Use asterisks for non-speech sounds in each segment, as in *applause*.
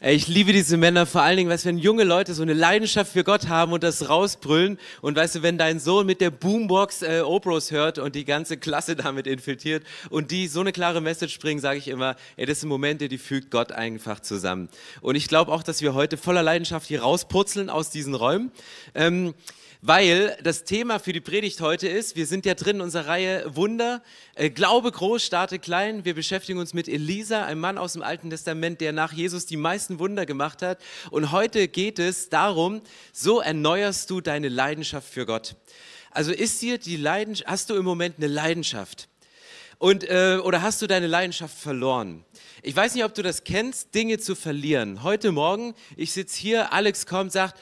Ich liebe diese Männer, vor allen Dingen, weißt, wenn junge Leute so eine Leidenschaft für Gott haben und das rausbrüllen. Und weißt du, wenn dein Sohn mit der Boombox äh, Opros hört und die ganze Klasse *laughs* damit infiltriert und die so eine klare Message bringen, sage ich immer, ey, das sind Momente, die fügt Gott einfach zusammen. Und ich glaube auch, dass wir heute voller Leidenschaft hier rauspurzeln aus diesen Räumen. Ähm, weil das Thema für die Predigt heute ist, wir sind ja drin in unserer Reihe Wunder, äh, Glaube groß, starte klein. Wir beschäftigen uns mit Elisa, einem Mann aus dem Alten Testament, der nach Jesus die meisten Wunder gemacht hat. Und heute geht es darum, so erneuerst du deine Leidenschaft für Gott. Also ist dir die Leidenschaft, hast du im Moment eine Leidenschaft? Und, äh, oder hast du deine Leidenschaft verloren? Ich weiß nicht, ob du das kennst, Dinge zu verlieren. Heute Morgen, ich sitze hier, Alex kommt, sagt,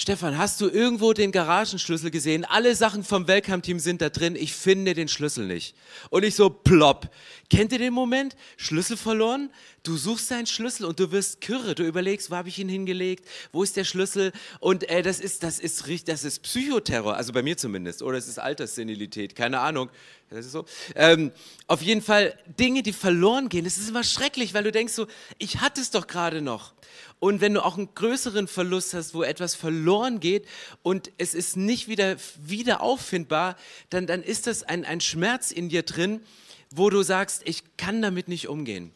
Stefan, hast du irgendwo den Garagenschlüssel gesehen? Alle Sachen vom Welcome-Team sind da drin. Ich finde den Schlüssel nicht. Und ich so, plopp. Kennt ihr den Moment? Schlüssel verloren? Du suchst deinen Schlüssel und du wirst kürre. Du überlegst, wo habe ich ihn hingelegt? Wo ist der Schlüssel? Und äh, das ist, das ist richtig, das ist Psychoterror. Also bei mir zumindest. Oder es ist Alterssenilität. Keine Ahnung. Das ist so. Ähm, auf jeden Fall Dinge, die verloren gehen. Das ist immer schrecklich, weil du denkst so, ich hatte es doch gerade noch. Und wenn du auch einen größeren Verlust hast, wo etwas verloren geht und es ist nicht wieder, wieder auffindbar, dann, dann ist das ein, ein Schmerz in dir drin, wo du sagst, ich kann damit nicht umgehen.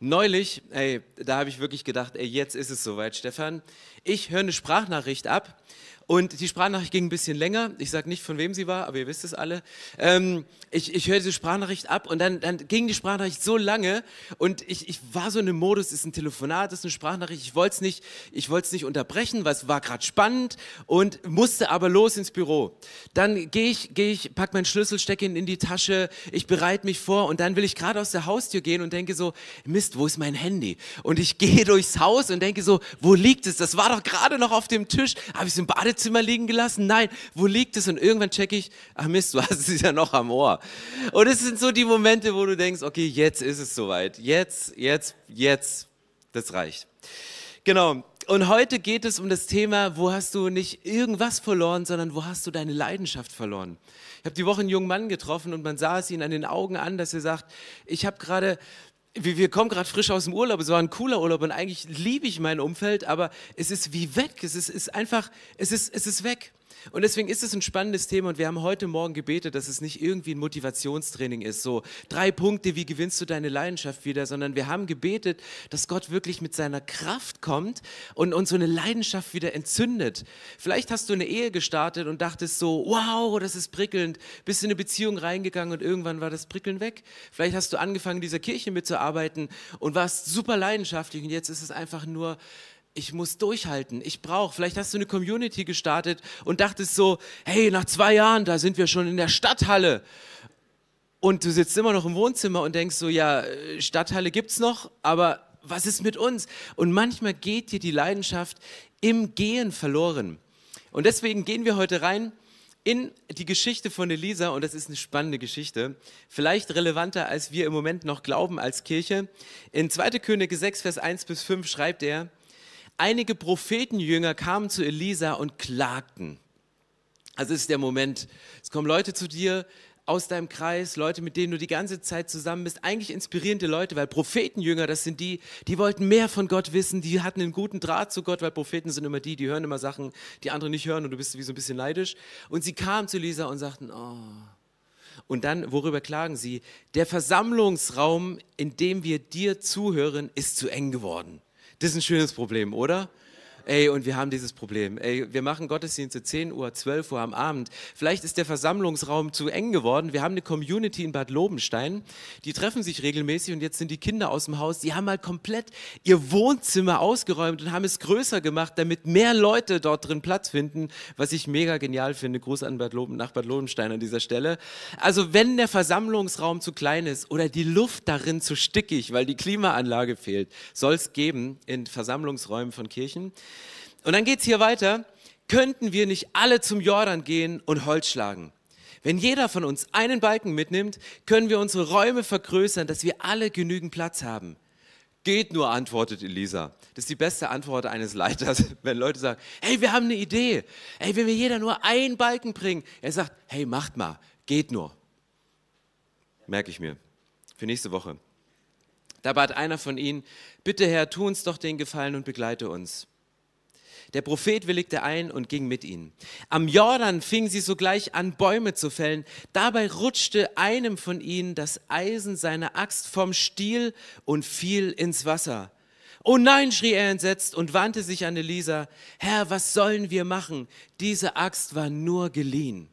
Neulich, ey, da habe ich wirklich gedacht, ey, jetzt ist es soweit, Stefan. Ich höre eine Sprachnachricht ab und die Sprachnachricht ging ein bisschen länger. Ich sage nicht, von wem sie war, aber ihr wisst es alle. Ähm, ich, ich höre diese Sprachnachricht ab und dann, dann ging die Sprachnachricht so lange und ich, ich war so in einem Modus, es ist ein Telefonat, es ist eine Sprachnachricht. Ich wollte es nicht, nicht unterbrechen, weil es war gerade spannend und musste aber los ins Büro. Dann gehe ich, gehe ich, pack meinen Schlüssel, stecke ihn in die Tasche, ich bereite mich vor und dann will ich gerade aus der Haustür gehen und denke so, Mist, wo ist mein Handy? Und ich *laughs* gehe durchs Haus und denke so, wo liegt es? Das war doch gerade noch auf dem Tisch. Habe ich es im Badezimmer Badezimmer liegen gelassen? Nein, wo liegt es? Und irgendwann checke ich, ach Mist, du hast es ja noch am Ohr. Und es sind so die Momente, wo du denkst, okay, jetzt ist es soweit. Jetzt, jetzt, jetzt, das reicht. Genau. Und heute geht es um das Thema, wo hast du nicht irgendwas verloren, sondern wo hast du deine Leidenschaft verloren. Ich habe die Woche einen jungen Mann getroffen und man sah es ihn an den Augen an, dass er sagt, ich habe gerade wir, wir kommen gerade frisch aus dem Urlaub, es war ein cooler Urlaub und eigentlich liebe ich mein Umfeld, aber es ist wie weg, es ist, ist einfach, es ist, es ist weg. Und deswegen ist es ein spannendes Thema und wir haben heute Morgen gebetet, dass es nicht irgendwie ein Motivationstraining ist, so drei Punkte, wie gewinnst du deine Leidenschaft wieder, sondern wir haben gebetet, dass Gott wirklich mit seiner Kraft kommt und uns so eine Leidenschaft wieder entzündet. Vielleicht hast du eine Ehe gestartet und dachtest so, wow, das ist prickelnd, bist in eine Beziehung reingegangen und irgendwann war das Prickeln weg. Vielleicht hast du angefangen, in dieser Kirche mitzuarbeiten und warst super leidenschaftlich und jetzt ist es einfach nur ich muss durchhalten, ich brauche. Vielleicht hast du eine Community gestartet und dachtest so, hey, nach zwei Jahren, da sind wir schon in der Stadthalle. Und du sitzt immer noch im Wohnzimmer und denkst so, ja, Stadthalle gibt's noch, aber was ist mit uns? Und manchmal geht dir die Leidenschaft im Gehen verloren. Und deswegen gehen wir heute rein in die Geschichte von Elisa und das ist eine spannende Geschichte, vielleicht relevanter als wir im Moment noch glauben als Kirche. In 2. Könige 6, Vers 1 bis 5 schreibt er, einige Prophetenjünger kamen zu Elisa und klagten. Also ist der Moment, es kommen Leute zu dir aus deinem Kreis, Leute, mit denen du die ganze Zeit zusammen bist, eigentlich inspirierende Leute, weil Prophetenjünger, das sind die, die wollten mehr von Gott wissen, die hatten einen guten Draht zu Gott, weil Propheten sind immer die, die hören immer Sachen, die andere nicht hören und du bist wie so ein bisschen neidisch. Und sie kamen zu Elisa und sagten, oh, und dann, worüber klagen sie? Der Versammlungsraum, in dem wir dir zuhören, ist zu eng geworden. Das ist ein schönes Problem, oder? Ey, und wir haben dieses Problem. Ey, wir machen Gottesdienste 10 Uhr, 12 Uhr am Abend. Vielleicht ist der Versammlungsraum zu eng geworden. Wir haben eine Community in Bad Lobenstein. Die treffen sich regelmäßig und jetzt sind die Kinder aus dem Haus. Die haben mal komplett ihr Wohnzimmer ausgeräumt und haben es größer gemacht, damit mehr Leute dort drin Platz finden, was ich mega genial finde. Gruß an Bad Loben, nach Bad Lobenstein an dieser Stelle. Also, wenn der Versammlungsraum zu klein ist oder die Luft darin zu stickig, weil die Klimaanlage fehlt, soll es geben in Versammlungsräumen von Kirchen. Und dann geht es hier weiter. Könnten wir nicht alle zum Jordan gehen und Holz schlagen? Wenn jeder von uns einen Balken mitnimmt, können wir unsere Räume vergrößern, dass wir alle genügend Platz haben. Geht nur, antwortet Elisa. Das ist die beste Antwort eines Leiters, *laughs* wenn Leute sagen, hey, wir haben eine Idee. Hey, wenn wir jeder nur einen Balken bringen. Er sagt, hey, macht mal, geht nur. Merke ich mir. Für nächste Woche. Da bat einer von ihnen, bitte Herr, tu uns doch den Gefallen und begleite uns. Der Prophet willigte ein und ging mit ihnen. Am Jordan fingen sie sogleich an, Bäume zu fällen. Dabei rutschte einem von ihnen das Eisen seiner Axt vom Stiel und fiel ins Wasser. Oh nein, schrie er entsetzt und wandte sich an Elisa. Herr, was sollen wir machen? Diese Axt war nur geliehen.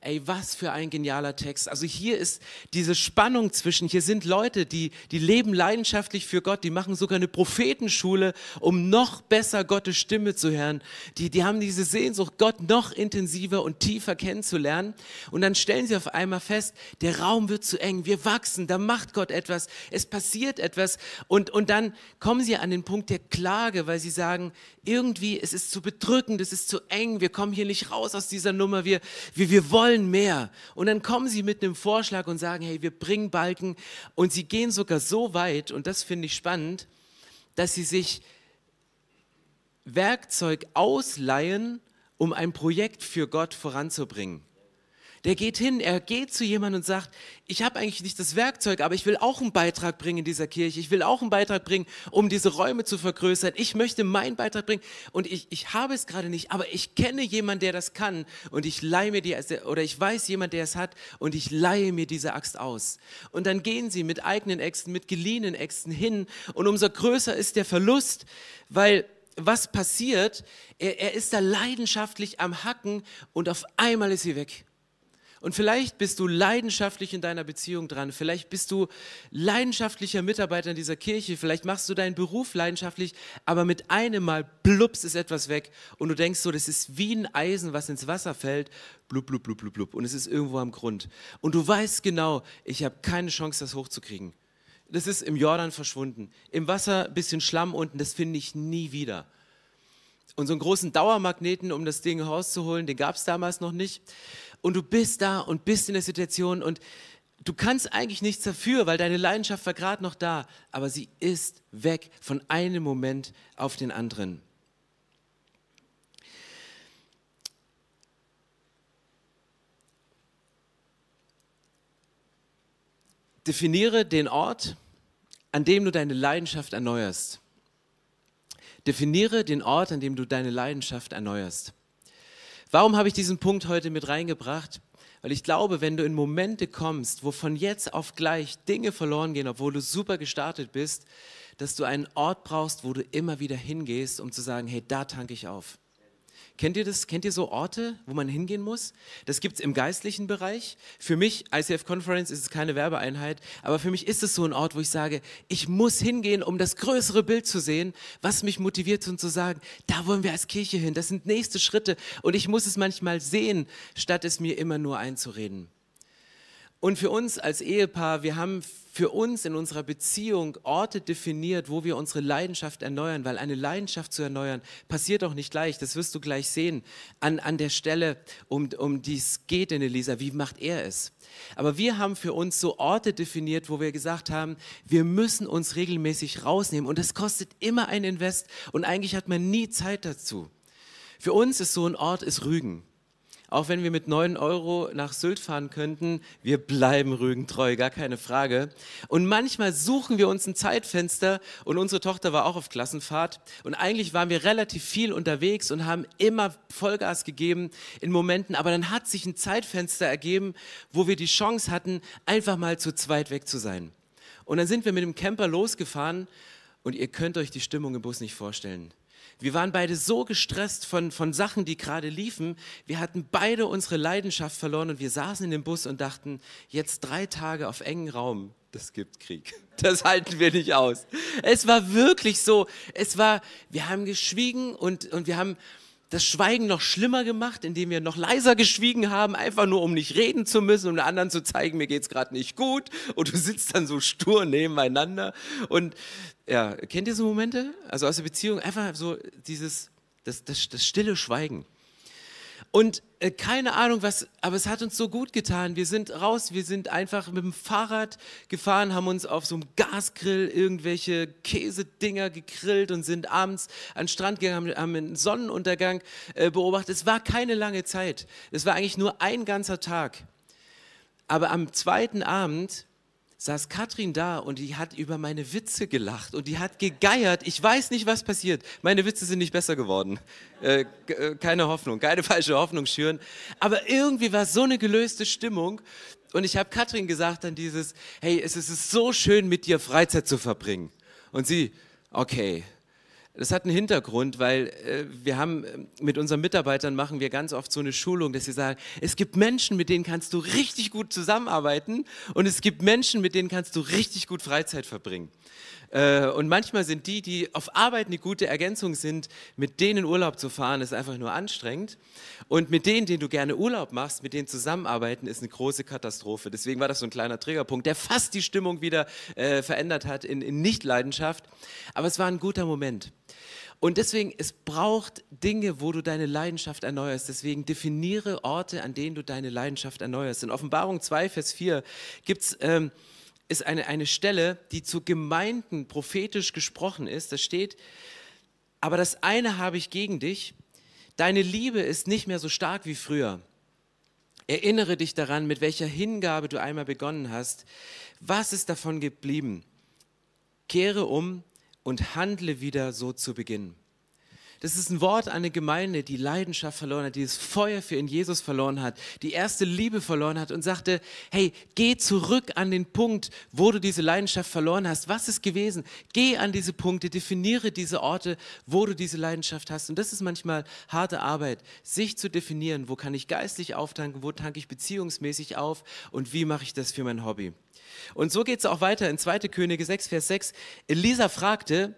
Ey, was für ein genialer Text. Also hier ist diese Spannung zwischen, hier sind Leute, die, die leben leidenschaftlich für Gott, die machen sogar eine Prophetenschule, um noch besser Gottes Stimme zu hören. Die, die haben diese Sehnsucht, Gott noch intensiver und tiefer kennenzulernen. Und dann stellen sie auf einmal fest, der Raum wird zu eng, wir wachsen, da macht Gott etwas, es passiert etwas. Und, und dann kommen sie an den Punkt der Klage, weil sie sagen, irgendwie, es ist zu bedrückend, es ist zu eng, wir kommen hier nicht raus aus dieser Nummer, wir, wir, wir wollen mehr. Und dann kommen sie mit einem Vorschlag und sagen, hey, wir bringen Balken. Und sie gehen sogar so weit, und das finde ich spannend, dass sie sich Werkzeug ausleihen, um ein Projekt für Gott voranzubringen. Der geht hin, er geht zu jemandem und sagt, ich habe eigentlich nicht das Werkzeug, aber ich will auch einen Beitrag bringen in dieser Kirche. Ich will auch einen Beitrag bringen, um diese Räume zu vergrößern. Ich möchte meinen Beitrag bringen und ich, ich habe es gerade nicht, aber ich kenne jemanden, der das kann und ich leihe mir die, oder ich weiß jemand, der es hat und ich leihe mir diese Axt aus. Und dann gehen sie mit eigenen Äxten, mit geliehenen Äxten hin und umso größer ist der Verlust, weil was passiert? Er, er ist da leidenschaftlich am Hacken und auf einmal ist sie weg. Und vielleicht bist du leidenschaftlich in deiner Beziehung dran, vielleicht bist du leidenschaftlicher Mitarbeiter in dieser Kirche, vielleicht machst du deinen Beruf leidenschaftlich, aber mit einem Mal blups ist etwas weg und du denkst so, das ist wie ein Eisen, was ins Wasser fällt, blub, blub, blub, blub, blub und es ist irgendwo am Grund. Und du weißt genau, ich habe keine Chance, das hochzukriegen. Das ist im Jordan verschwunden. Im Wasser ein bisschen Schlamm unten, das finde ich nie wieder. Und so einen großen Dauermagneten, um das Ding rauszuholen, den gab es damals noch nicht und du bist da und bist in der Situation und du kannst eigentlich nichts dafür, weil deine Leidenschaft war gerade noch da, aber sie ist weg von einem Moment auf den anderen. Definiere den Ort, an dem du deine Leidenschaft erneuerst. Definiere den Ort, an dem du deine Leidenschaft erneuerst. Warum habe ich diesen Punkt heute mit reingebracht? Weil ich glaube, wenn du in Momente kommst, wo von jetzt auf gleich Dinge verloren gehen, obwohl du super gestartet bist, dass du einen Ort brauchst, wo du immer wieder hingehst, um zu sagen, hey, da tanke ich auf. Kennt ihr das? Kennt ihr so Orte, wo man hingehen muss? Das gibt es im geistlichen Bereich. Für mich, ICF Conference, ist es keine Werbeeinheit, aber für mich ist es so ein Ort, wo ich sage, ich muss hingehen, um das größere Bild zu sehen, was mich motiviert und zu sagen, da wollen wir als Kirche hin, das sind nächste Schritte und ich muss es manchmal sehen, statt es mir immer nur einzureden. Und für uns als Ehepaar, wir haben für uns in unserer Beziehung Orte definiert, wo wir unsere Leidenschaft erneuern, weil eine Leidenschaft zu erneuern passiert auch nicht gleich, das wirst du gleich sehen, an, an der Stelle, um, um die es geht in Elisa, wie macht er es? Aber wir haben für uns so Orte definiert, wo wir gesagt haben, wir müssen uns regelmäßig rausnehmen und das kostet immer ein Invest und eigentlich hat man nie Zeit dazu. Für uns ist so ein Ort ist Rügen. Auch wenn wir mit 9 Euro nach Sylt fahren könnten, wir bleiben Rügen treu, gar keine Frage. Und manchmal suchen wir uns ein Zeitfenster und unsere Tochter war auch auf Klassenfahrt und eigentlich waren wir relativ viel unterwegs und haben immer Vollgas gegeben in Momenten, aber dann hat sich ein Zeitfenster ergeben, wo wir die Chance hatten, einfach mal zu zweit weg zu sein. Und dann sind wir mit dem Camper losgefahren und ihr könnt euch die Stimmung im Bus nicht vorstellen. Wir waren beide so gestresst von, von Sachen, die gerade liefen. Wir hatten beide unsere Leidenschaft verloren und wir saßen in dem Bus und dachten, jetzt drei Tage auf engen Raum, das gibt Krieg. *laughs* Das halten wir nicht aus. Es war wirklich so. Es war, wir haben geschwiegen und, und wir haben das Schweigen noch schlimmer gemacht, indem wir noch leiser geschwiegen haben, einfach nur um nicht reden zu müssen, um den anderen zu zeigen, mir geht's gerade nicht gut. Und du sitzt dann so stur nebeneinander. Und ja, kennt ihr so Momente? Also aus der Beziehung einfach so dieses, das, das, das stille Schweigen. Und äh, keine Ahnung was, aber es hat uns so gut getan. Wir sind raus, wir sind einfach mit dem Fahrrad gefahren, haben uns auf so einem Gasgrill irgendwelche Käsedinger gegrillt und sind abends an den Strand gegangen, haben, haben einen Sonnenuntergang äh, beobachtet. Es war keine lange Zeit. Es war eigentlich nur ein ganzer Tag. Aber am zweiten Abend saß Katrin da und die hat über meine Witze gelacht und die hat gegeiert. Ich weiß nicht, was passiert. Meine Witze sind nicht besser geworden. Äh, äh keine Hoffnung, keine falsche Hoffnung schüren. Aber irgendwie war so eine gelöste Stimmung. Und ich habe Katrin gesagt dann dieses, hey, es ist so schön, mit dir Freizeit zu verbringen. Und sie, okay, das hat einen Hintergrund, weil äh, wir haben äh, mit unseren Mitarbeitern machen wir ganz oft so eine Schulung, dass sie sagen, es gibt Menschen, mit denen kannst du richtig gut zusammenarbeiten und es gibt Menschen, mit denen kannst du richtig gut Freizeit verbringen. Äh, und manchmal sind die, die auf Arbeit eine gute Ergänzung sind, mit denen Urlaub zu fahren, ist einfach nur anstrengend. Und mit denen, denen du gerne Urlaub machst, mit denen zusammenarbeiten, ist eine große Katastrophe. Deswegen war das so ein kleiner Triggerpunkt, der fast die Stimmung wieder äh, verändert hat in, in Nichtleidenschaft. Aber es war ein guter Moment. Und deswegen, es braucht Dinge, wo du deine Leidenschaft erneuerst. Deswegen definiere Orte, an denen du deine Leidenschaft erneuerst. In Offenbarung 2, Vers 4 gibt's, ähm, ist eine, eine Stelle, die zu Gemeinden prophetisch gesprochen ist. Da steht, aber das eine habe ich gegen dich. Deine Liebe ist nicht mehr so stark wie früher. Erinnere dich daran, mit welcher Hingabe du einmal begonnen hast. Was ist davon geblieben? Kehre um und handle wieder so zu Beginn. Das ist ein Wort an eine Gemeinde, die Leidenschaft verloren hat, die das Feuer für in Jesus verloren hat, die erste Liebe verloren hat und sagte, hey, geh zurück an den Punkt, wo du diese Leidenschaft verloren hast. Was ist gewesen? Geh an diese Punkte, definiere diese Orte, wo du diese Leidenschaft hast. Und das ist manchmal harte Arbeit, sich zu definieren, wo kann ich geistlich auftanken, wo tanke ich beziehungsmäßig auf und wie mache ich das für mein Hobby. Und so geht es auch weiter in 2. Könige 6, Vers 6. Elisa fragte,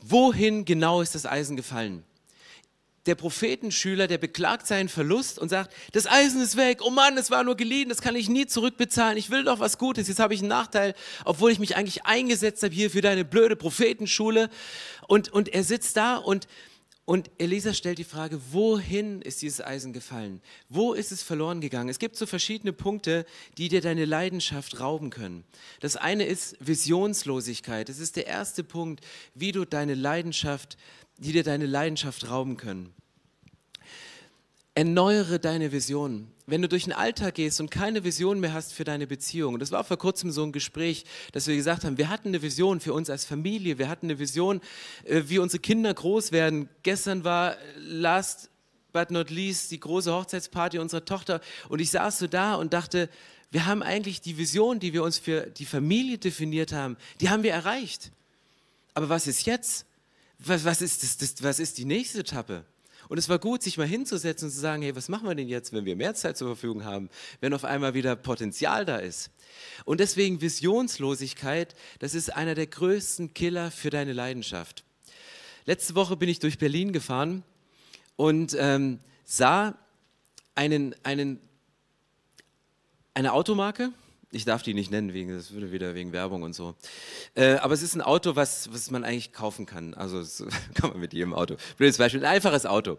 wohin genau ist das Eisen gefallen? Der Prophetenschüler, der beklagt seinen Verlust und sagt, das Eisen ist weg, oh Mann, es war nur geliehen, das kann ich nie zurückbezahlen, ich will doch was Gutes, jetzt habe ich einen Nachteil, obwohl ich mich eigentlich eingesetzt habe hier für deine blöde Prophetenschule. Und, und er sitzt da und und Elisa stellt die Frage, wohin ist dieses Eisen gefallen? Wo ist es verloren gegangen? Es gibt so verschiedene Punkte, die dir deine Leidenschaft rauben können. Das eine ist Visionslosigkeit. Das ist der erste Punkt, wie du deine Leidenschaft, die dir deine Leidenschaft rauben können. Erneuere deine Vision. Wenn du durch den Alltag gehst und keine Vision mehr hast für deine Beziehung, das war vor kurzem so ein Gespräch, dass wir gesagt haben, wir hatten eine Vision für uns als Familie, wir hatten eine Vision, äh, wie unsere Kinder groß werden. Gestern war last but not least die große Hochzeitsparty unserer Tochter und ich saß so da und dachte, wir haben eigentlich die Vision, die wir uns für die Familie definiert haben, die haben wir erreicht. Aber was ist jetzt? Was, was, ist, das, das, was ist die nächste Etappe? Und es war gut, sich mal hinzusetzen und zu sagen, hey, was machen wir denn jetzt, wenn wir mehr Zeit zur Verfügung haben, wenn auf einmal wieder Potenzial da ist. Und deswegen Visionslosigkeit, das ist einer der größten Killer für deine Leidenschaft. Letzte Woche bin ich durch Berlin gefahren und ähm, sah einen, einen, eine Automarke, ich darf die nicht nennen, wegen, das würde wieder wegen Werbung und so. Äh, aber es ist ein Auto, was, was man eigentlich kaufen kann. Also das *laughs* kann man mit jedem Auto. Blödes Beispiel, ein einfaches Auto.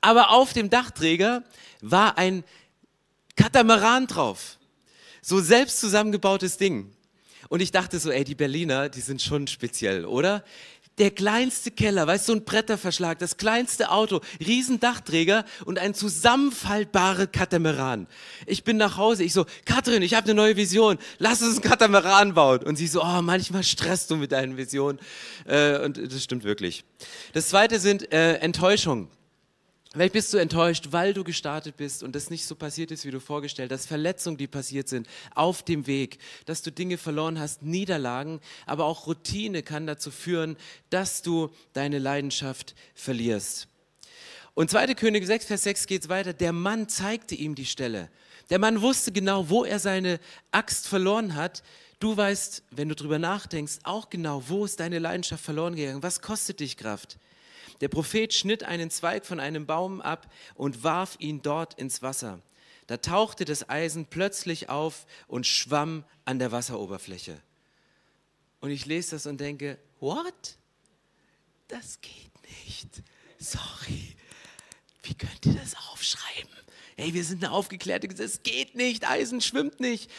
Aber auf dem Dachträger war ein Katamaran drauf. So selbst zusammengebautes Ding. Und ich dachte so, ey, die Berliner, die sind schon speziell, oder? Der kleinste Keller, weißt du, so ein Bretterverschlag, das kleinste Auto, Riesendachträger und ein zusammenfaltbarer Katamaran. Ich bin nach Hause, ich so, Katrin, ich habe eine neue Vision, lass uns einen Katamaran bauen. Und sie so, oh, manchmal stresst du mit deinen Visionen. Äh, und das stimmt wirklich. Das zweite sind äh, Enttäuschungen. Vielleicht bist du enttäuscht, weil du gestartet bist und das nicht so passiert ist, wie du vorgestellt hast. Verletzungen, die passiert sind auf dem Weg, dass du Dinge verloren hast, Niederlagen, aber auch Routine kann dazu führen, dass du deine Leidenschaft verlierst. Und 2. König 6, Vers 6 geht es weiter. Der Mann zeigte ihm die Stelle. Der Mann wusste genau, wo er seine Axt verloren hat. Du weißt, wenn du drüber nachdenkst, auch genau, wo ist deine Leidenschaft verloren gegangen? Was kostet dich Kraft? Der Prophet schnitt einen Zweig von einem Baum ab und warf ihn dort ins Wasser. Da tauchte das Eisen plötzlich auf und schwamm an der Wasseroberfläche. Und ich lese das und denke, what? Das geht nicht. Sorry. wie könnt ihr das aufschreiben? Hey, wir sind eine aufgeklärte Gesellschaft, es geht nicht, Eisen schwimmt nicht.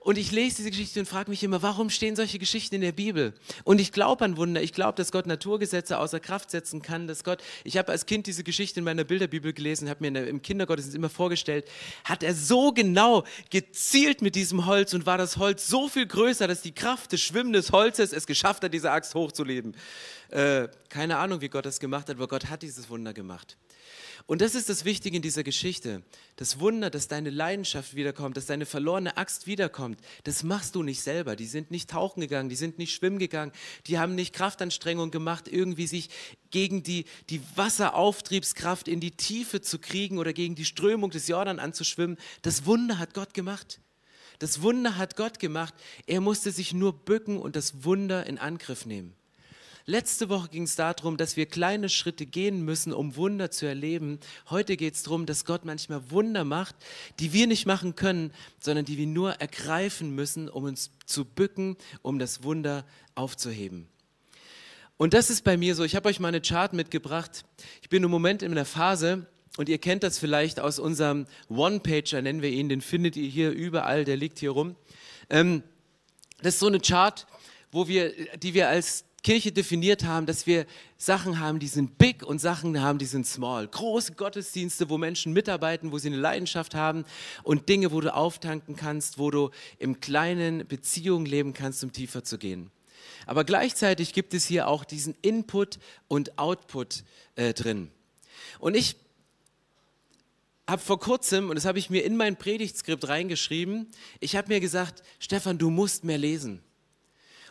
Und ich lese diese Geschichte und frage mich immer, warum stehen solche Geschichten in der Bibel? Und ich glaube an Wunder. Ich glaube, dass Gott Naturgesetze außer Kraft setzen kann. Dass Gott, ich habe als Kind diese Geschichte in meiner Bilderbibel gelesen, habe mir der, im Kindergottesdienst immer vorgestellt, hat er so genau gezielt mit diesem Holz und war das Holz so viel größer, dass die Kraft des schwimmenden Holzes es geschafft hat, diese Axt hochzuleben. Äh, keine Ahnung, wie Gott das gemacht hat, aber Gott hat dieses Wunder gemacht. Und das ist das Wichtige in dieser Geschichte. Das Wunder, dass deine Leidenschaft wiederkommt, dass deine verlorene Axt wiederkommt, das machst du nicht selber. Die sind nicht tauchen gegangen, die sind nicht schwimmen gegangen, die haben nicht Kraftanstrengung gemacht, irgendwie sich gegen die, die Wasserauftriebskraft in die Tiefe zu kriegen oder gegen die Strömung des Jordan anzuschwimmen. Das Wunder hat Gott gemacht. Das Wunder hat Gott gemacht. Er musste sich nur bücken und das Wunder in Angriff nehmen. Letzte Woche ging es darum, dass wir kleine Schritte gehen müssen, um Wunder zu erleben. Heute geht es darum, dass Gott manchmal Wunder macht, die wir nicht machen können, sondern die wir nur ergreifen müssen, um uns zu bücken, um das Wunder aufzuheben. Und das ist bei mir so. Ich habe euch mal eine Chart mitgebracht. Ich bin im Moment in einer Phase, und ihr kennt das vielleicht aus unserem One-Pager, nennen wir ihn, den findet ihr hier überall, der liegt hier rum. Ähm, das ist so eine Chart, wo wir, die wir als Kirche definiert haben, dass wir Sachen haben, die sind big und Sachen haben, die sind small. Große Gottesdienste, wo Menschen mitarbeiten, wo sie eine Leidenschaft haben und Dinge, wo du auftanken kannst, wo du im kleinen Beziehungen leben kannst, um tiefer zu gehen. Aber gleichzeitig gibt es hier auch diesen Input und Output äh, drin. Und ich habe vor kurzem, und das habe ich mir in mein Predigtskript reingeschrieben, ich habe mir gesagt, Stefan, du musst mehr lesen.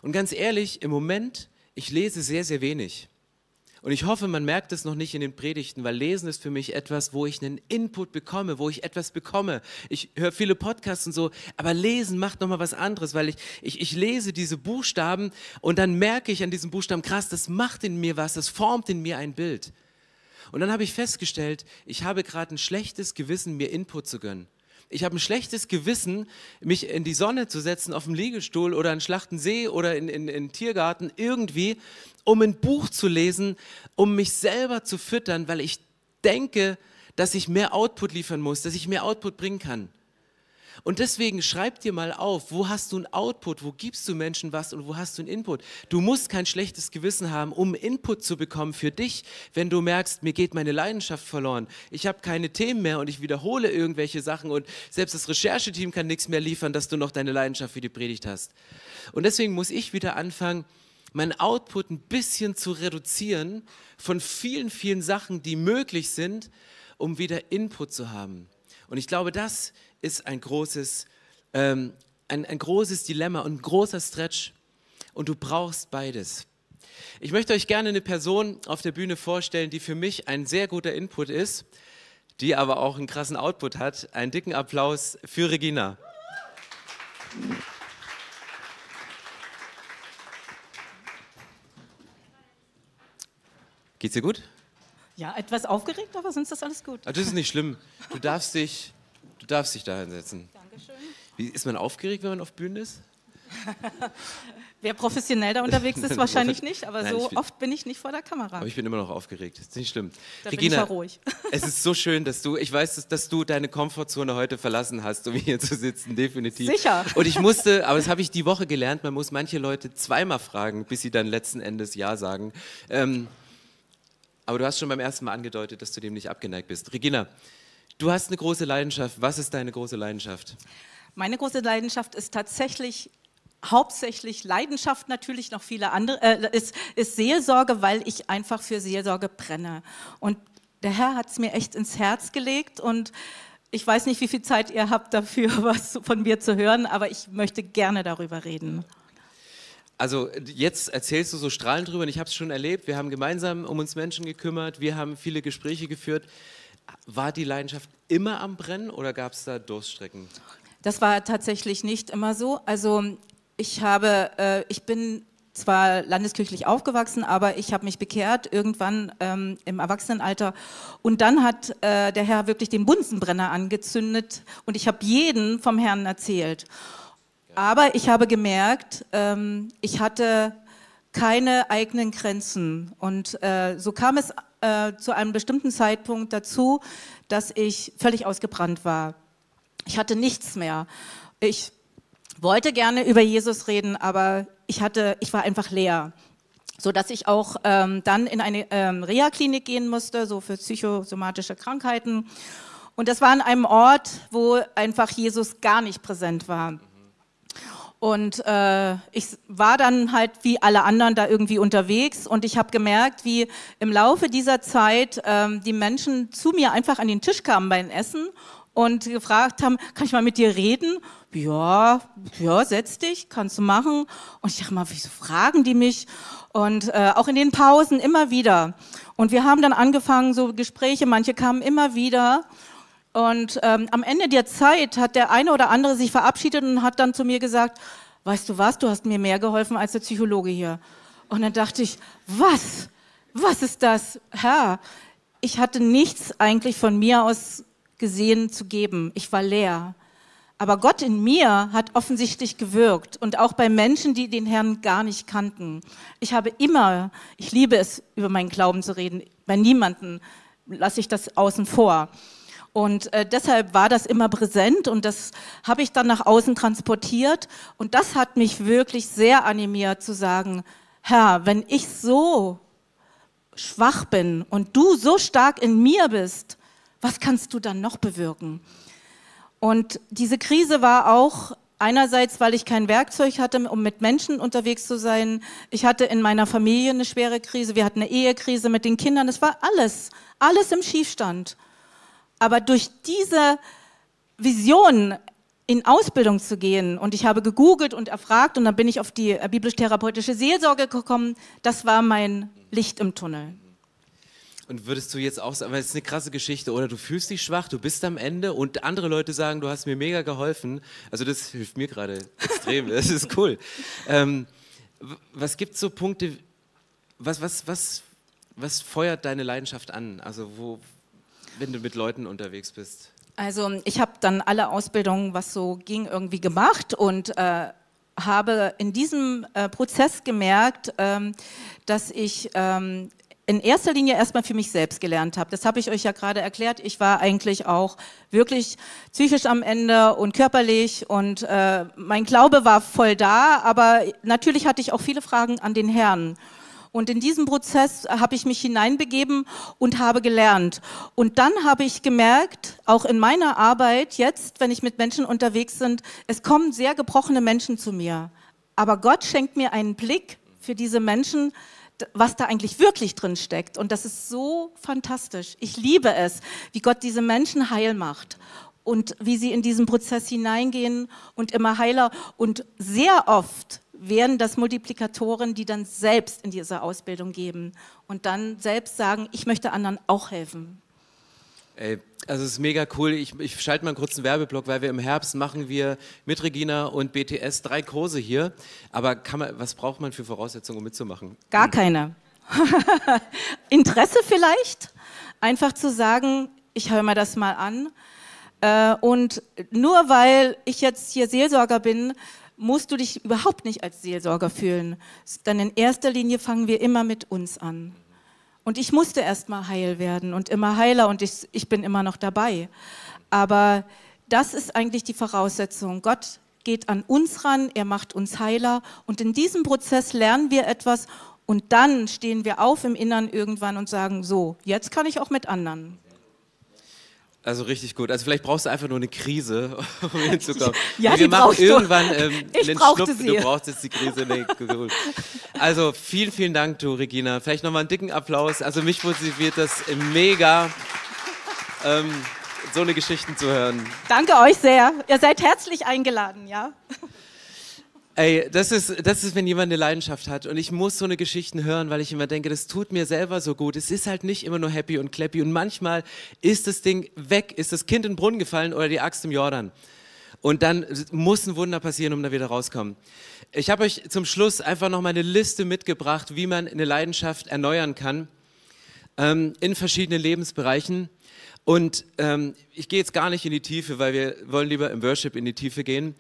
Und ganz ehrlich, im Moment ich lese sehr, sehr wenig. Und ich hoffe, man merkt es noch nicht in den Predigten, weil Lesen ist für mich etwas, wo ich einen Input bekomme, wo ich etwas bekomme. Ich höre viele Podcasts und so, aber Lesen macht nochmal was anderes, weil ich, ich, ich lese diese Buchstaben und dann merke ich an diesen Buchstaben, krass, das macht in mir was, das formt in mir ein Bild. Und dann habe ich festgestellt, ich habe gerade ein schlechtes Gewissen, mir Input zu gönnen. Ich habe ein schlechtes Gewissen, mich in die Sonne zu setzen, auf dem Liegestuhl oder in Schlachtensee oder in, in, in Tiergarten irgendwie, um ein Buch zu lesen, um mich selber zu füttern, weil ich denke, dass ich mehr Output liefern muss, dass ich mehr Output bringen kann. Und deswegen schreib dir mal auf, wo hast du einen Output, wo gibst du Menschen was und wo hast du einen Input. Du musst kein schlechtes Gewissen haben, um Input zu bekommen für dich, wenn du merkst, mir geht meine Leidenschaft verloren. Ich habe keine Themen mehr und ich wiederhole irgendwelche Sachen und selbst das Rechercheteam kann nichts mehr liefern, dass du noch deine Leidenschaft für die Predigt hast. Und deswegen muss ich wieder anfangen, meinen Output ein bisschen zu reduzieren von vielen, vielen Sachen, die möglich sind, um wieder Input zu haben. Und ich glaube, das ist ein großes, ähm, ein, ein großes Dilemma und ein großer Stretch. Und du brauchst beides. Ich möchte euch gerne eine Person auf der Bühne vorstellen, die für mich ein sehr guter Input ist, die aber auch einen krassen Output hat. Einen dicken Applaus für Regina. Geht's dir gut? Ja, etwas aufgeregt, aber sonst ist alles gut. Das ist nicht schlimm. Du darfst dich Du darfst dich da hinsetzen. Dankeschön. Wie, ist man aufgeregt, wenn man auf Bühnen ist? *laughs* Wer professionell da unterwegs ist, *laughs* wahrscheinlich nicht, aber Nein, so bin, oft bin ich nicht vor der Kamera. Aber ich bin immer noch aufgeregt. Das ist nicht schlimm. Da Regina, bin ich ruhig. *laughs* es ist so schön, dass du, ich weiß, dass, dass, du deine Komfortzone heute verlassen hast, um hier zu sitzen, definitiv. Sicher. Und ich musste, aber das habe ich die Woche gelernt, man muss manche Leute zweimal fragen, bis sie dann letzten Endes Ja sagen. Ähm, aber du hast schon beim ersten Mal angedeutet, dass du dem nicht abgeneigt bist. Regina, Du hast eine große Leidenschaft. Was ist deine große Leidenschaft? Meine große Leidenschaft ist tatsächlich hauptsächlich Leidenschaft natürlich noch viele andere äh, ist, ist Seelsorge, weil ich einfach für Seelsorge brenne. Und der Herr hat es mir echt ins Herz gelegt und ich weiß nicht, wie viel Zeit ihr habt dafür, *laughs* was von mir zu hören, aber ich möchte gerne darüber reden. Also jetzt erzählst du so strahlend drüber und ich habe es schon erlebt. Wir haben gemeinsam um uns Menschen gekümmert, wir haben viele Gespräche geführt. War die Leidenschaft immer am Brennen oder gab es da Durststrecken? Das war tatsächlich nicht immer so. Also ich habe, äh, ich bin zwar landeskirchlich aufgewachsen, aber ich habe mich bekehrt irgendwann ähm, im Erwachsenenalter. Und dann hat äh, der Herr wirklich den Bunsenbrenner angezündet und ich habe jeden vom Herrn erzählt. Aber ich habe gemerkt, ähm, ich hatte keine eigenen Grenzen. Und äh, so kam es äh, zu einem bestimmten Zeitpunkt dazu, dass ich völlig ausgebrannt war. Ich hatte nichts mehr. Ich wollte gerne über Jesus reden, aber ich hatte, ich war einfach leer so dass ich auch ähm, dann in eine ähm, Reha-Klinik gehen musste, so für psychosomatische Krankheiten. Und das war an einem Ort, wo einfach Jesus gar nicht präsent war. Und äh, ich war dann halt wie alle anderen da irgendwie unterwegs und ich habe gemerkt, wie im Laufe dieser Zeit ähm, die Menschen zu mir einfach an den Tisch kamen beim Essen und gefragt haben, kann ich mal mit dir reden? Ja, ja, setz dich, kannst du machen. Und ich dachte mal, wieso fragen die mich? Und äh, auch in den Pausen immer wieder. Und wir haben dann angefangen, so Gespräche, manche kamen immer wieder. Und ähm, am Ende der Zeit hat der eine oder andere sich verabschiedet und hat dann zu mir gesagt, weißt du was, du hast mir mehr geholfen als der Psychologe hier. Und dann dachte ich, was? Was ist das? Herr, ich hatte nichts eigentlich von mir aus gesehen zu geben. Ich war leer. Aber Gott in mir hat offensichtlich gewirkt und auch bei Menschen, die den Herrn gar nicht kannten. Ich habe immer, ich liebe es, über meinen Glauben zu reden. Bei niemanden lasse ich das außen vor. Und äh, deshalb war das immer präsent und das habe ich dann nach außen transportiert. Und das hat mich wirklich sehr animiert zu sagen, Herr, wenn ich so schwach bin und du so stark in mir bist, was kannst du dann noch bewirken? Und diese Krise war auch einerseits, weil ich kein Werkzeug hatte, um mit Menschen unterwegs zu sein. Ich hatte in meiner Familie eine schwere Krise. Wir hatten eine Ehekrise mit den Kindern. Es war alles, alles im Schiefstand. Aber durch diese Vision in Ausbildung zu gehen und ich habe gegoogelt und erfragt und dann bin ich auf die biblisch-therapeutische Seelsorge gekommen, das war mein Licht im Tunnel. Und würdest du jetzt auch sagen, weil es ist eine krasse Geschichte, oder du fühlst dich schwach, du bist am Ende und andere Leute sagen, du hast mir mega geholfen. Also das hilft mir gerade extrem, das ist cool. Ähm, was gibt so Punkte, was, was, was, was feuert deine Leidenschaft an? Also wo, wenn du mit Leuten unterwegs bist? Also ich habe dann alle Ausbildungen, was so ging, irgendwie gemacht und äh, habe in diesem äh, Prozess gemerkt, ähm, dass ich ähm, in erster Linie erstmal für mich selbst gelernt habe. Das habe ich euch ja gerade erklärt. Ich war eigentlich auch wirklich psychisch am Ende und körperlich und äh, mein Glaube war voll da, aber natürlich hatte ich auch viele Fragen an den Herrn. Und in diesem Prozess habe ich mich hineinbegeben und habe gelernt. Und dann habe ich gemerkt, auch in meiner Arbeit jetzt, wenn ich mit Menschen unterwegs bin, es kommen sehr gebrochene Menschen zu mir. Aber Gott schenkt mir einen Blick für diese Menschen, was da eigentlich wirklich drin steckt. Und das ist so fantastisch. Ich liebe es, wie Gott diese Menschen heil macht und wie sie in diesen Prozess hineingehen und immer heiler. Und sehr oft werden das Multiplikatoren, die dann selbst in diese Ausbildung geben und dann selbst sagen, ich möchte anderen auch helfen. Ey, also es ist mega cool. Ich, ich schalte mal einen kurzen Werbeblock, weil wir im Herbst machen wir mit Regina und BTS drei Kurse hier. Aber man, was braucht man für Voraussetzungen, um mitzumachen? Gar keine. *laughs* Interesse vielleicht, einfach zu sagen, ich höre mir das mal an. Äh, und nur weil ich jetzt hier Seelsorger bin, musst du dich überhaupt nicht als Seelsorger fühlen. Denn in erster Linie fangen wir immer mit uns an. Und ich musste erst mal heil werden und immer heiler und ich, ich bin immer noch dabei. Aber das ist eigentlich die Voraussetzung. Gott geht an uns ran, er macht uns heiler und in diesem Prozess lernen wir etwas und dann stehen wir auf im Innern irgendwann und sagen, so, jetzt kann ich auch mit anderen. Also richtig gut. Also vielleicht brauchst du einfach nur eine Krise, *laughs* um *laughs* hinzukommen. Ja, wir machen irgendwann *laughs* ähm, ich einen Schnupp. Sie. Du brauchst jetzt die Krise. Nee. Also vielen, vielen Dank, du Regina. Vielleicht nochmal einen dicken Applaus. Also mich motiviert das mega, ähm, so eine Geschichten zu hören. Danke euch sehr. Ihr seid herzlich eingeladen, ja. Ey, das ist, das ist, wenn jemand eine Leidenschaft hat und ich muss so eine Geschichten hören, weil ich immer denke, das tut mir selber so gut. Es ist halt nicht immer nur happy und clappy und manchmal ist das Ding weg, ist das Kind in den Brunnen gefallen oder die Axt im Jordan. Und dann muss ein Wunder passieren, um da wieder rauszukommen. Ich habe euch zum Schluss einfach noch mal eine Liste mitgebracht, wie man eine Leidenschaft erneuern kann ähm, in verschiedenen Lebensbereichen. Und ähm, ich gehe jetzt gar nicht in die Tiefe, weil wir wollen lieber im Worship in die Tiefe gehen.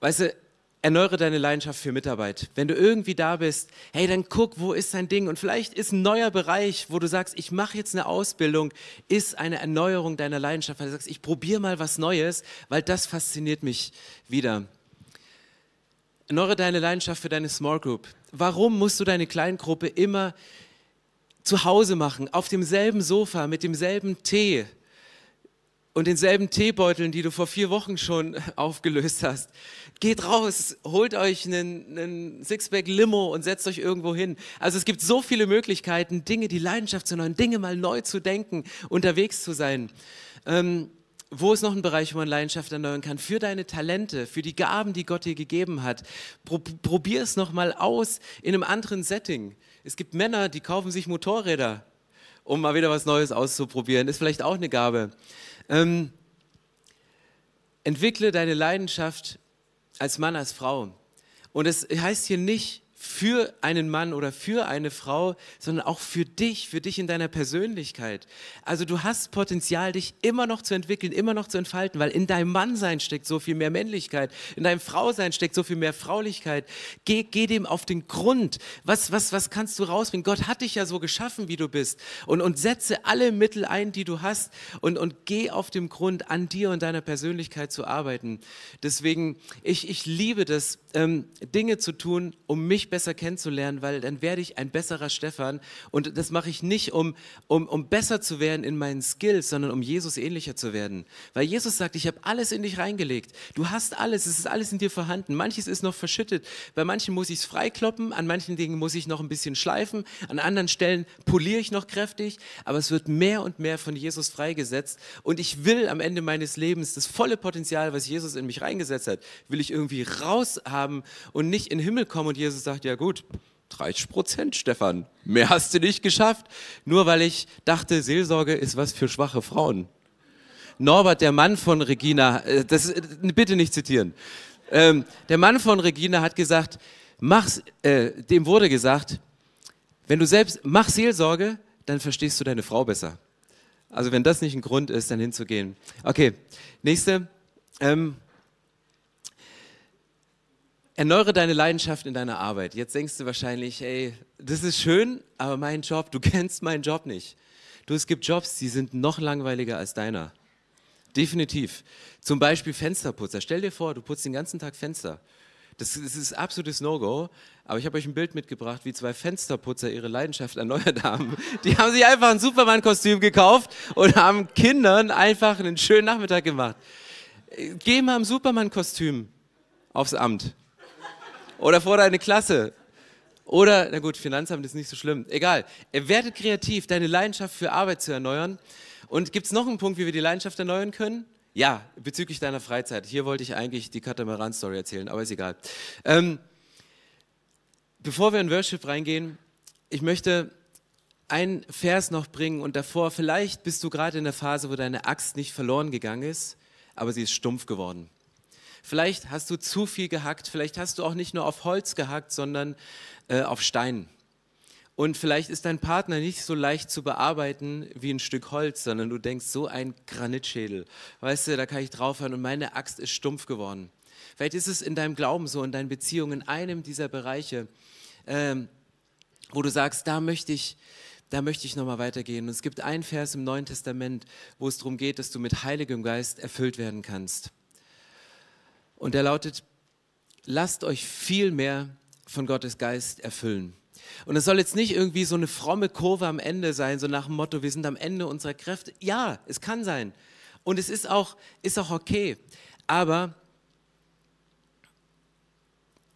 Weißt du, erneuere deine Leidenschaft für Mitarbeit. Wenn du irgendwie da bist, hey, dann guck, wo ist dein Ding? Und vielleicht ist ein neuer Bereich, wo du sagst, ich mache jetzt eine Ausbildung, ist eine Erneuerung deiner Leidenschaft, weil du sagst, ich probiere mal was Neues, weil das fasziniert mich wieder. Erneuere deine Leidenschaft für deine Small Group. Warum musst du deine Kleingruppe immer zu Hause machen, auf demselben Sofa, mit demselben Tee? Und denselben Teebeuteln, die du vor vier Wochen schon *laughs* aufgelöst hast. Geht raus, holt euch einen, einen Sixpack Limo und setzt euch irgendwo hin. Also es gibt so viele Möglichkeiten, Dinge, die Leidenschaft zu neuen, Dinge mal neu zu denken, unterwegs zu sein. Ähm, wo ist noch ein Bereich, wo man Leidenschaft erneuern kann? Für deine Talente, für die Gaben, die Gott dir gegeben hat. Probier es noch mal aus in einem anderen Setting. Es gibt Männer, die kaufen sich Motorräder, um mal wieder was Neues auszuprobieren. Ist vielleicht auch eine Gabe. Ähm, entwickle deine Leidenschaft als Mann, als Frau. Und es heißt hier nicht, für einen Mann oder für eine Frau, sondern auch für dich, für dich in deiner Persönlichkeit. Also du hast Potenzial, dich immer noch zu entwickeln, immer noch zu entfalten, weil in deinem Mannsein steckt so viel mehr Männlichkeit, in deinem Frausein steckt so viel mehr Fraulichkeit. Geh, geh dem auf den Grund. Was, was, was kannst du rausbringen? Gott hat dich ja so geschaffen, wie du bist. Und, und setze alle Mittel ein, die du hast und, und geh auf dem Grund, an dir und deiner Persönlichkeit zu arbeiten. Deswegen, ich, ich liebe das, ähm, Dinge zu tun, um mich besser kennenzulernen, weil dann werde ich ein besserer Stefan. Und das mache ich nicht, um, um, um besser zu werden in meinen Skills, sondern um Jesus ähnlicher zu werden. Weil Jesus sagt, ich habe alles in dich reingelegt. Du hast alles, es ist alles in dir vorhanden. Manches ist noch verschüttet. Bei manchen muss ich es freikloppen, an manchen Dingen muss ich noch ein bisschen schleifen, an anderen Stellen poliere ich noch kräftig, aber es wird mehr und mehr von Jesus freigesetzt. Und ich will am Ende meines Lebens das volle Potenzial, was Jesus in mich reingesetzt hat, will ich irgendwie raus haben und nicht in den Himmel kommen und Jesus sagt, ja gut, 30 Prozent, Stefan, mehr hast du nicht geschafft, nur weil ich dachte, Seelsorge ist was für schwache Frauen. Norbert, der Mann von Regina, äh, das äh, bitte nicht zitieren. Ähm, der Mann von Regina hat gesagt, mach's, äh, dem wurde gesagt, wenn du selbst mach Seelsorge, dann verstehst du deine Frau besser. Also wenn das nicht ein Grund ist, dann hinzugehen. Okay, nächste. Ähm, Erneuere deine Leidenschaft in deiner Arbeit. Jetzt denkst du wahrscheinlich, ey, das ist schön, aber mein Job, du *laughs* kennst meinen Job nicht. Du, es gibt Jobs, die sind noch langweiliger als deiner. Definitiv. Zum Beispiel Fensterputzer. Stell dir vor, du putzt den ganzen Tag Fenster. Das, das ist absolutes No-Go. Aber ich habe euch ein Bild mitgebracht, wie zwei Fensterputzer ihre Leidenschaft erneuert haben. Die haben sich einfach ein Superman-Kostüm gekauft und haben Kindern einfach einen schönen Nachmittag gemacht. Geh mal im Superman-Kostüm aufs Amt. Oder vor deine Klasse. Oder, na gut, Finanzamt ist nicht so schlimm. Egal. Werdet kreativ, deine Leidenschaft für Arbeit zu erneuern. Und gibt es noch einen Punkt, wie wir die Leidenschaft erneuern können? Ja, bezüglich deiner Freizeit. Hier wollte ich eigentlich die Katamaran-Story erzählen, aber ist egal. Ähm, bevor wir in Worship reingehen, ich möchte einen Vers noch bringen und davor, vielleicht bist du gerade in der Phase, wo deine Axt nicht verloren gegangen ist, aber sie ist stumpf geworden. Vielleicht hast du zu viel gehackt, vielleicht hast du auch nicht nur auf Holz gehackt, sondern äh, auf Stein. Und vielleicht ist dein Partner nicht so leicht zu bearbeiten wie ein Stück Holz, sondern du denkst, so ein Granitschädel. Weißt du, da kann ich draufhören und meine Axt ist stumpf geworden. Vielleicht ist es in deinem Glauben so, in deinen Beziehungen, in einem dieser Bereiche, ähm, wo du sagst, da möchte ich, da möchte ich nochmal weitergehen. Und es gibt einen Vers im Neuen Testament, wo es darum geht, dass du mit Heiligem Geist erfüllt werden kannst. Und der lautet, lasst euch viel mehr von Gottes Geist erfüllen. Und es soll jetzt nicht irgendwie so eine fromme Kurve am Ende sein, so nach dem Motto, wir sind am Ende unserer Kräfte. Ja, es kann sein. Und es ist auch, ist auch okay. Aber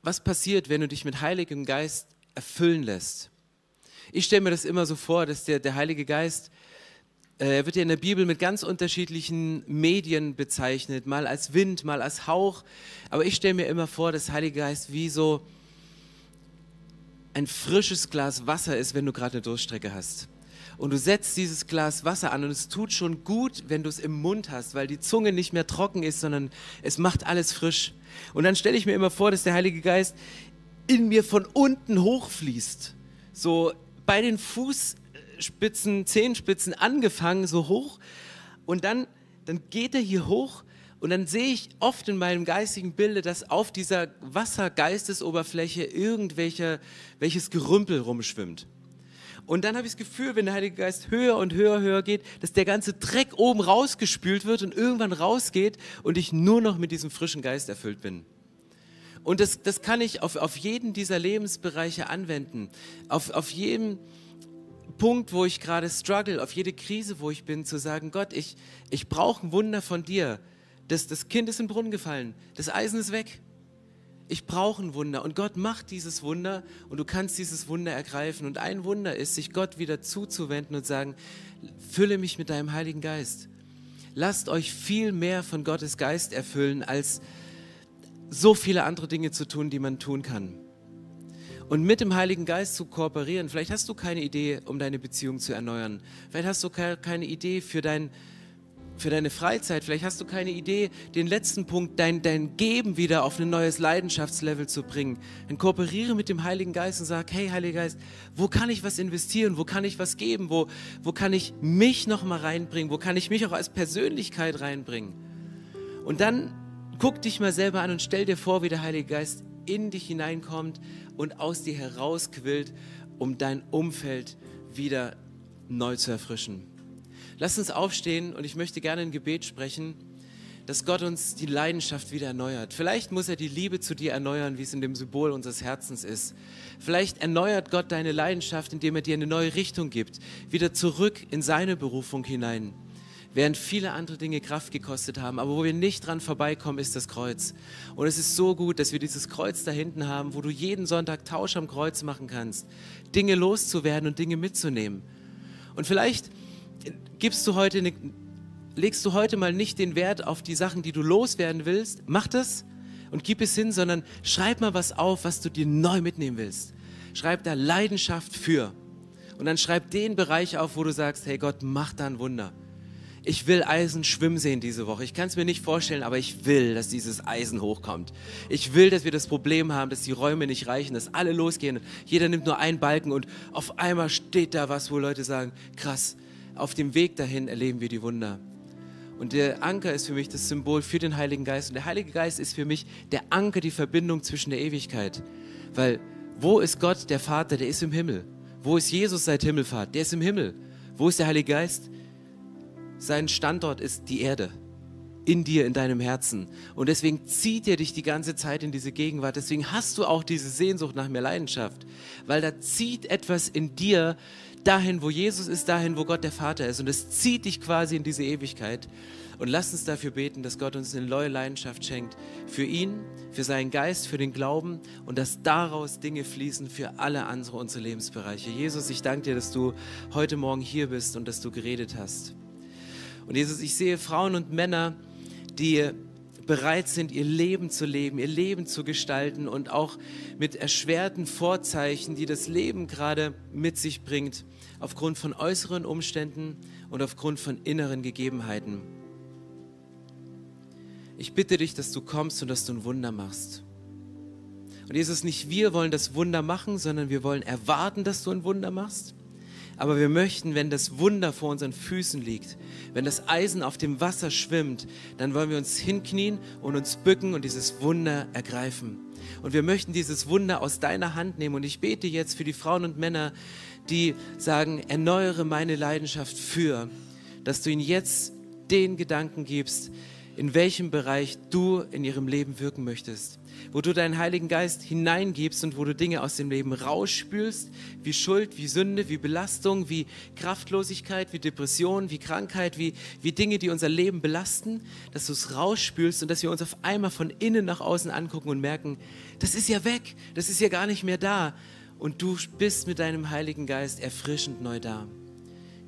was passiert, wenn du dich mit Heiligem Geist erfüllen lässt? Ich stelle mir das immer so vor, dass der, der Heilige Geist er wird ja in der Bibel mit ganz unterschiedlichen Medien bezeichnet, mal als Wind, mal als Hauch. Aber ich stelle mir immer vor, dass Heilige Geist wie so ein frisches Glas Wasser ist, wenn du gerade eine Durststrecke hast. Und du setzt dieses Glas Wasser an und es tut schon gut, wenn du es im Mund hast, weil die Zunge nicht mehr trocken ist, sondern es macht alles frisch. Und dann stelle ich mir immer vor, dass der Heilige Geist in mir von unten hochfließt. So bei den Fuß, Spitzen, Zehenspitzen angefangen, so hoch. Und dann, dann geht er hier hoch Und dann sehe ich oft in meinem geistigen Bilde, dass auf dieser Wassergeistesoberfläche irgendwelche, welches Gerümpel rumschwimmt. Und dann habe ich das Gefühl, wenn der Heilige Geist höher und höher, höher geht, dass der ganze Dreck oben rausgespült wird und irgendwann rausgeht und ich nur noch mit diesem frischen Geist erfüllt bin. Und das, das kann ich auf, auf jeden dieser Lebensbereiche anwenden. Auf, auf jedem Punkt, wo ich gerade struggle, auf jede Krise, wo ich bin, zu sagen, Gott, ich, ich brauche ein Wunder von dir. Das, das Kind ist in den Brunnen gefallen, das Eisen ist weg. Ich brauche ein Wunder und Gott macht dieses Wunder und du kannst dieses Wunder ergreifen. Und ein Wunder ist, sich Gott wieder zuzuwenden und sagen, fülle mich mit deinem Heiligen Geist. Lasst euch viel mehr von Gottes Geist erfüllen, als so viele andere Dinge zu tun, die man tun kann. Und mit dem Heiligen Geist zu kooperieren, vielleicht hast du keine Idee, um deine Beziehung zu erneuern. Vielleicht hast du keine Idee für dein für deine Freizeit. Vielleicht hast du keine Idee, den letzten Punkt, dein, dein Geben wieder auf ein neues Leidenschaftslevel zu bringen. Dann kooperiere mit dem Heiligen Geist und sag, hey Heiliger Geist, wo kann ich was investieren? Wo kann ich was geben? Wo, wo kann ich mich nochmal reinbringen? Wo kann ich mich auch als Persönlichkeit reinbringen? Und dann guck dich mal selber an und stell dir vor, wie der Heilige Geist in dich hineinkommt und aus dir herausquillt, um dein Umfeld wieder neu zu erfrischen. Lass uns aufstehen und ich möchte gerne ein Gebet sprechen, dass Gott uns die Leidenschaft wieder erneuert. Vielleicht muss er die Liebe zu dir erneuern, wie es in dem Symbol unseres Herzens ist. Vielleicht erneuert Gott deine Leidenschaft, indem er dir eine neue Richtung gibt, wieder zurück in seine Berufung hinein. Während viele andere Dinge Kraft gekostet haben, aber wo wir nicht dran vorbeikommen, ist das Kreuz. Und es ist so gut, dass wir dieses Kreuz da hinten haben, wo du jeden Sonntag Tausch am Kreuz machen kannst, Dinge loszuwerden und Dinge mitzunehmen. Und vielleicht gibst du heute eine, legst du heute mal nicht den Wert auf die Sachen, die du loswerden willst. Mach das und gib es hin, sondern schreib mal was auf, was du dir neu mitnehmen willst. Schreib da Leidenschaft für. Und dann schreib den Bereich auf, wo du sagst, hey Gott, mach da ein Wunder. Ich will Eisen schwimmen sehen diese Woche. Ich kann es mir nicht vorstellen, aber ich will, dass dieses Eisen hochkommt. Ich will, dass wir das Problem haben, dass die Räume nicht reichen, dass alle losgehen. Jeder nimmt nur einen Balken und auf einmal steht da was, wo Leute sagen, krass, auf dem Weg dahin erleben wir die Wunder. Und der Anker ist für mich das Symbol für den Heiligen Geist. Und der Heilige Geist ist für mich der Anker, die Verbindung zwischen der Ewigkeit. Weil wo ist Gott, der Vater? Der ist im Himmel. Wo ist Jesus seit Himmelfahrt? Der ist im Himmel. Wo ist der Heilige Geist? Sein Standort ist die Erde. In dir, in deinem Herzen. Und deswegen zieht er dich die ganze Zeit in diese Gegenwart. Deswegen hast du auch diese Sehnsucht nach mehr Leidenschaft. Weil da zieht etwas in dir, dahin, wo Jesus ist, dahin, wo Gott der Vater ist. Und es zieht dich quasi in diese Ewigkeit. Und lass uns dafür beten, dass Gott uns eine neue Leidenschaft schenkt. Für ihn, für seinen Geist, für den Glauben und dass daraus Dinge fließen für alle andere unsere Lebensbereiche. Jesus, ich danke dir, dass du heute Morgen hier bist und dass du geredet hast. Und Jesus, ich sehe Frauen und Männer, die bereit sind, ihr Leben zu leben, ihr Leben zu gestalten und auch mit erschwerten Vorzeichen, die das Leben gerade mit sich bringt, aufgrund von äußeren Umständen und aufgrund von inneren Gegebenheiten. Ich bitte dich, dass du kommst und dass du ein Wunder machst. Und Jesus, nicht wir wollen das Wunder machen, sondern wir wollen erwarten, dass du ein Wunder machst. Aber wir möchten, wenn das Wunder vor unseren Füßen liegt, wenn das Eisen auf dem Wasser schwimmt, dann wollen wir uns hinknien und uns bücken und dieses Wunder ergreifen. Und wir möchten dieses Wunder aus deiner Hand nehmen. Und ich bete jetzt für die Frauen und Männer, die sagen, erneuere meine Leidenschaft für, dass du ihnen jetzt den Gedanken gibst, in welchem Bereich du in ihrem Leben wirken möchtest wo du deinen Heiligen Geist hineingibst und wo du Dinge aus dem Leben rausspülst, wie Schuld, wie Sünde, wie Belastung, wie Kraftlosigkeit, wie Depression, wie Krankheit, wie, wie Dinge, die unser Leben belasten, dass du es rausspülst und dass wir uns auf einmal von innen nach außen angucken und merken, das ist ja weg, das ist ja gar nicht mehr da. Und du bist mit deinem Heiligen Geist erfrischend neu da.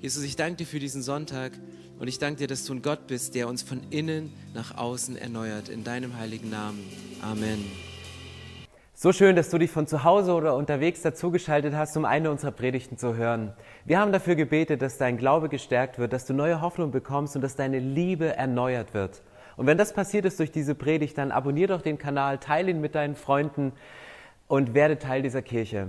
Jesus, ich danke dir für diesen Sonntag. Und ich danke dir, dass du ein Gott bist, der uns von innen nach außen erneuert. In deinem heiligen Namen. Amen. So schön, dass du dich von zu Hause oder unterwegs dazugeschaltet hast, um eine unserer Predigten zu hören. Wir haben dafür gebetet, dass dein Glaube gestärkt wird, dass du neue Hoffnung bekommst und dass deine Liebe erneuert wird. Und wenn das passiert ist durch diese Predigt, dann abonniere doch den Kanal, teile ihn mit deinen Freunden und werde Teil dieser Kirche.